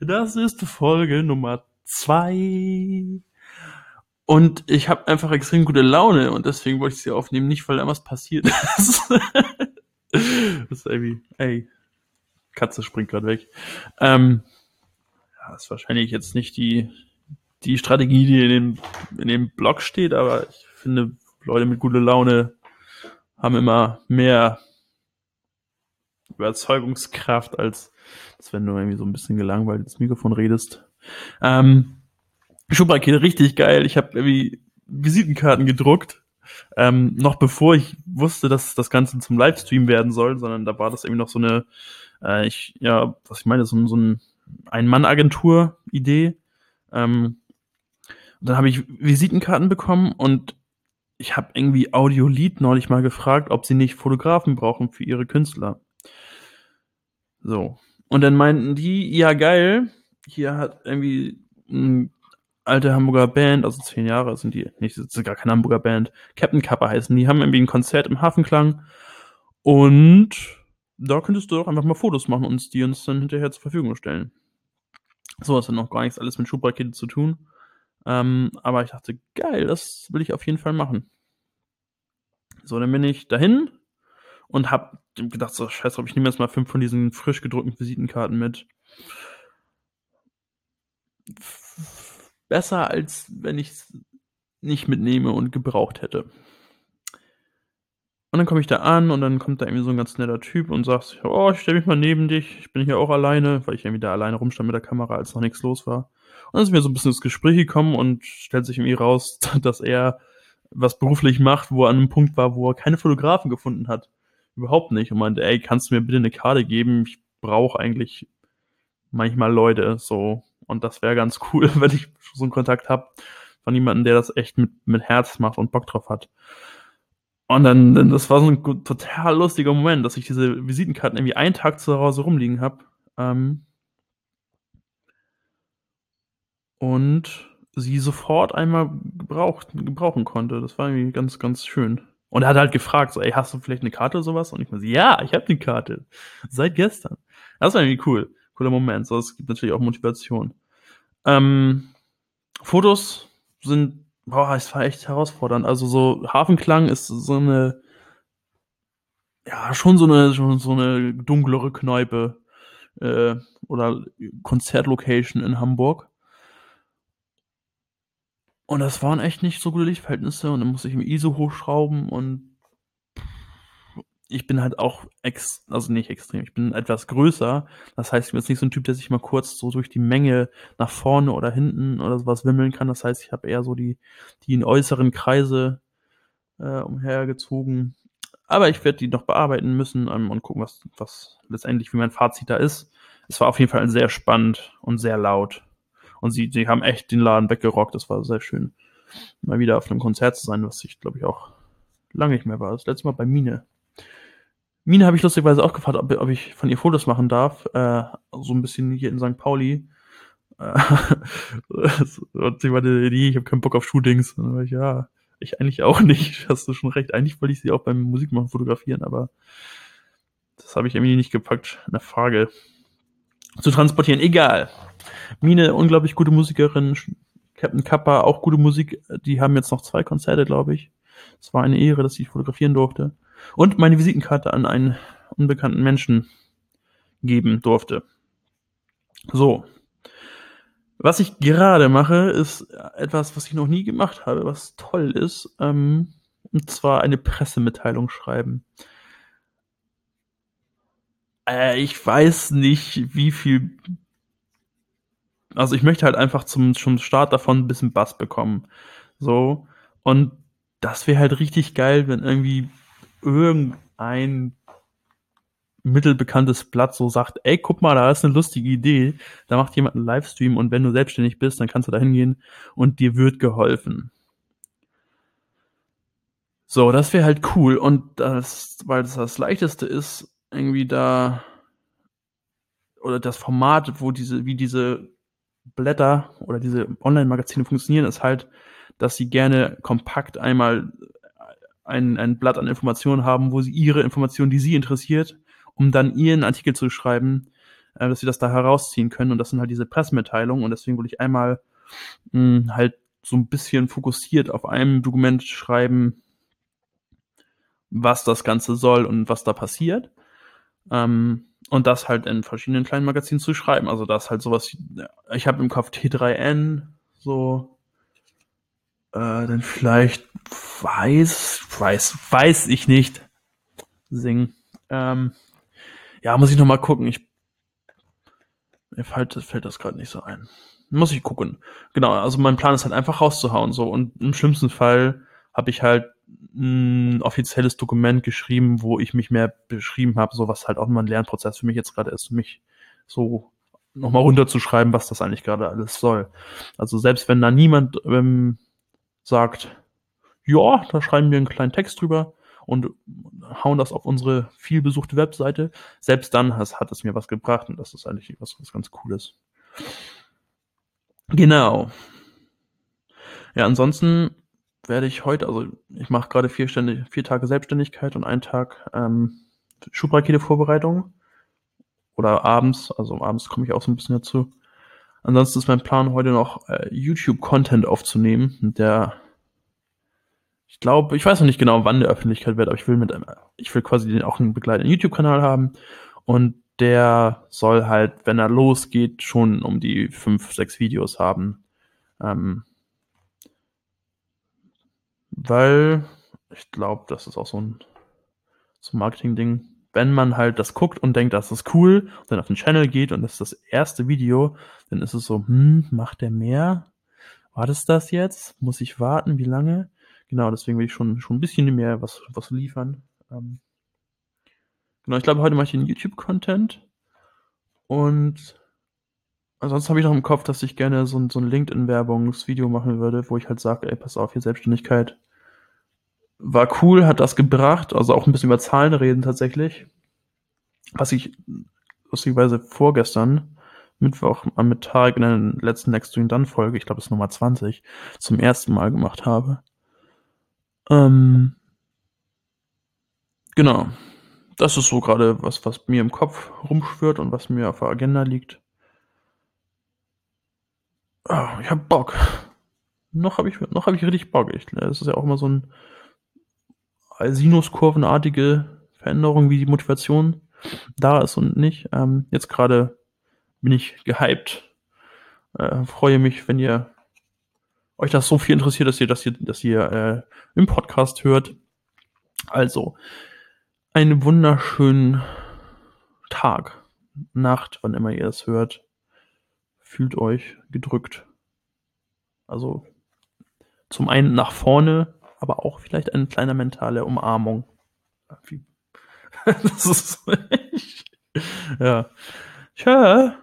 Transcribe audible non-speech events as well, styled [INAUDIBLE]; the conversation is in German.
Das ist Folge Nummer zwei. Und ich habe einfach extrem gute Laune und deswegen wollte ich sie aufnehmen, nicht weil da was passiert [LAUGHS] ist. das ist irgendwie, ey, Katze springt gerade weg. Ähm, ja, ist wahrscheinlich jetzt nicht die, die Strategie, die in dem, in dem Blog steht, aber ich finde, Leute mit guter Laune haben immer mehr Überzeugungskraft, als, als wenn du irgendwie so ein bisschen gelangweilt ins Mikrofon redest. Ähm, Schubrakete richtig geil. Ich habe irgendwie Visitenkarten gedruckt. Ähm, noch bevor ich wusste, dass das Ganze zum Livestream werden soll, sondern da war das irgendwie noch so eine, äh, ich, ja, was ich meine, so, so ein Ein-Mann-Agentur-Idee. Ähm, dann habe ich Visitenkarten bekommen und ich habe irgendwie Audiolied neulich mal gefragt, ob sie nicht Fotografen brauchen für ihre Künstler. So. Und dann meinten die, ja geil, hier hat irgendwie eine alte Hamburger Band, also zehn Jahre sind die, nicht, das ist gar keine Hamburger Band, Captain Kappa heißen, die haben irgendwie ein Konzert im Hafenklang und da könntest du doch einfach mal Fotos machen und die uns dann hinterher zur Verfügung stellen. So, das hat noch gar nichts alles mit Schubrakete zu tun. Ähm, aber ich dachte, geil, das will ich auf jeden Fall machen. So, dann bin ich dahin und hab gedacht, so, scheiße, ich nehme jetzt mal fünf von diesen frisch gedruckten Visitenkarten mit. Besser, als wenn ich es nicht mitnehme und gebraucht hätte. Und dann komme ich da an und dann kommt da irgendwie so ein ganz netter Typ und sagt, oh, ich stelle mich mal neben dich, ich bin hier auch alleine, weil ich irgendwie da alleine rumstand mit der Kamera, als noch nichts los war. Und dann sind wir so ein bisschen ins Gespräch gekommen und stellt sich irgendwie raus, [LAUGHS] dass er was beruflich macht, wo er an einem Punkt war, wo er keine Fotografen gefunden hat. Überhaupt nicht. Und meinte, ey, kannst du mir bitte eine Karte geben? Ich brauche eigentlich manchmal Leute so. Und das wäre ganz cool, [LAUGHS] wenn ich so einen Kontakt habe von jemandem, der das echt mit, mit Herz macht und Bock drauf hat. Und dann, dann, das war so ein total lustiger Moment, dass ich diese Visitenkarten irgendwie einen Tag zu Hause rumliegen habe. Ähm, und sie sofort einmal gebraucht, gebrauchen konnte. Das war irgendwie ganz, ganz schön. Und er hat halt gefragt, so, ey, hast du vielleicht eine Karte oder sowas? Und ich meinte, ja, ich habe eine Karte. Seit gestern. Das war irgendwie cool. Cooler Moment. So, es gibt natürlich auch Motivation. Ähm, Fotos sind, boah, es war echt herausfordernd. Also so Hafenklang ist so eine, ja, schon so eine, schon so eine dunklere Kneipe äh, oder Konzertlocation in Hamburg. Und das waren echt nicht so gute Lichtverhältnisse und dann musste ich im ISO hochschrauben und ich bin halt auch ex, also nicht extrem, ich bin etwas größer. Das heißt, ich bin jetzt nicht so ein Typ, der sich mal kurz so durch die Menge nach vorne oder hinten oder sowas wimmeln kann. Das heißt, ich habe eher so die, die in äußeren Kreise äh, umhergezogen. Aber ich werde die noch bearbeiten müssen ähm, und gucken, was, was letztendlich, wie mein Fazit da ist. Es war auf jeden Fall sehr spannend und sehr laut. Und sie, sie haben echt den Laden weggerockt. Das war sehr schön, mal wieder auf einem Konzert zu sein, was ich, glaube ich, auch lange nicht mehr war. Das letzte Mal bei Mine. Mine habe ich lustigerweise auch gefragt, ob, ob, ich von ihr Fotos machen darf. Äh, so ein bisschen hier in St. Pauli. Äh, [LAUGHS] und sie meinte, nee, ich habe keinen Bock auf Shootings. Und ich, ja, ich eigentlich auch nicht. [LAUGHS] Hast du schon recht. Eigentlich wollte ich sie auch beim Musikmachen fotografieren, aber das habe ich irgendwie nicht gepackt, eine Frage zu transportieren. Egal. Mine, unglaublich gute Musikerin. Captain Kappa, auch gute Musik. Die haben jetzt noch zwei Konzerte, glaube ich. Es war eine Ehre, dass ich fotografieren durfte. Und meine Visitenkarte an einen unbekannten Menschen geben durfte. So. Was ich gerade mache, ist etwas, was ich noch nie gemacht habe, was toll ist. Ähm, und zwar eine Pressemitteilung schreiben. Äh, ich weiß nicht, wie viel also ich möchte halt einfach zum, zum Start davon ein bisschen Bass bekommen. So. Und das wäre halt richtig geil, wenn irgendwie irgendein mittelbekanntes Blatt so sagt, ey, guck mal, da ist eine lustige Idee, da macht jemand einen Livestream und wenn du selbstständig bist, dann kannst du da hingehen und dir wird geholfen. So, das wäre halt cool und das, weil das das leichteste ist, irgendwie da oder das Format, wo diese, wie diese Blätter oder diese Online-Magazine funktionieren, ist halt, dass sie gerne kompakt einmal ein, ein Blatt an Informationen haben, wo sie ihre Informationen, die sie interessiert, um dann ihren Artikel zu schreiben, äh, dass sie das da herausziehen können. Und das sind halt diese Pressemitteilungen. Und deswegen würde ich einmal mh, hm, halt so ein bisschen fokussiert auf einem Dokument schreiben, was das Ganze soll und was da passiert. Ähm, und das halt in verschiedenen kleinen Magazinen zu schreiben. Also das halt sowas, ich habe im Kopf T3N, so, äh, dann vielleicht weiß, weiß, weiß ich nicht. Singen. Ähm, ja, muss ich noch mal gucken. Ich, mir fällt, fällt das gerade nicht so ein. Muss ich gucken. Genau, also mein Plan ist halt einfach rauszuhauen, so. Und im schlimmsten Fall habe ich halt ein offizielles Dokument geschrieben, wo ich mich mehr beschrieben habe, so was halt auch immer ein Lernprozess für mich jetzt gerade ist, mich so nochmal runterzuschreiben, was das eigentlich gerade alles soll. Also selbst wenn da niemand ähm, sagt, ja, da schreiben wir einen kleinen Text drüber und hauen das auf unsere vielbesuchte Webseite, selbst dann has, hat es mir was gebracht und das ist eigentlich was, was ganz Cooles. Genau. Ja, ansonsten werde ich heute, also ich mache gerade vier, vier Tage Selbstständigkeit und einen Tag ähm, Schubrakete-Vorbereitung. Oder abends, also abends komme ich auch so ein bisschen dazu. Ansonsten ist mein Plan, heute noch äh, YouTube-Content aufzunehmen, der ich glaube, ich weiß noch nicht genau, wann der Öffentlichkeit wird, aber ich will mit einem, ich will quasi den, auch einen begleitenden YouTube-Kanal haben und der soll halt, wenn er losgeht, schon um die fünf, sechs Videos haben. Ähm, weil ich glaube, das ist auch so ein, so ein Marketing-Ding. Wenn man halt das guckt und denkt, das ist cool, dann auf den Channel geht und das ist das erste Video, dann ist es so, hm, macht der mehr? War das das jetzt? Muss ich warten? Wie lange? Genau, deswegen will ich schon, schon ein bisschen mehr was, was liefern. Ähm, genau, ich glaube, heute mache ich den YouTube-Content. Und ansonsten habe ich noch im Kopf, dass ich gerne so ein, so ein LinkedIn-Werbungsvideo machen würde, wo ich halt sage, ey, pass auf, hier Selbstständigkeit war cool, hat das gebracht, also auch ein bisschen über Zahlen reden tatsächlich. Was ich lustigerweise vorgestern, Mittwoch mit Tarek in der letzten Next to Done Folge, ich glaube das ist Nummer 20, zum ersten Mal gemacht habe. Ähm, genau. Das ist so gerade was, was mir im Kopf rumschwirrt und was mir auf der Agenda liegt. Oh, ich hab Bock. Noch habe ich, noch hab ich richtig Bock. Ich, das ist ja auch immer so ein Sinuskurvenartige Veränderung, wie die Motivation da ist und nicht. Ähm, jetzt gerade bin ich gehypt. Äh, freue mich, wenn ihr euch das so viel interessiert, dass ihr das hier, dass ihr äh, im Podcast hört. Also, einen wunderschönen Tag, Nacht, wann immer ihr es hört. Fühlt euch gedrückt. Also zum einen nach vorne, aber auch vielleicht eine kleine mentale Umarmung. [LAUGHS] das ist [LAUGHS] ja. Tja.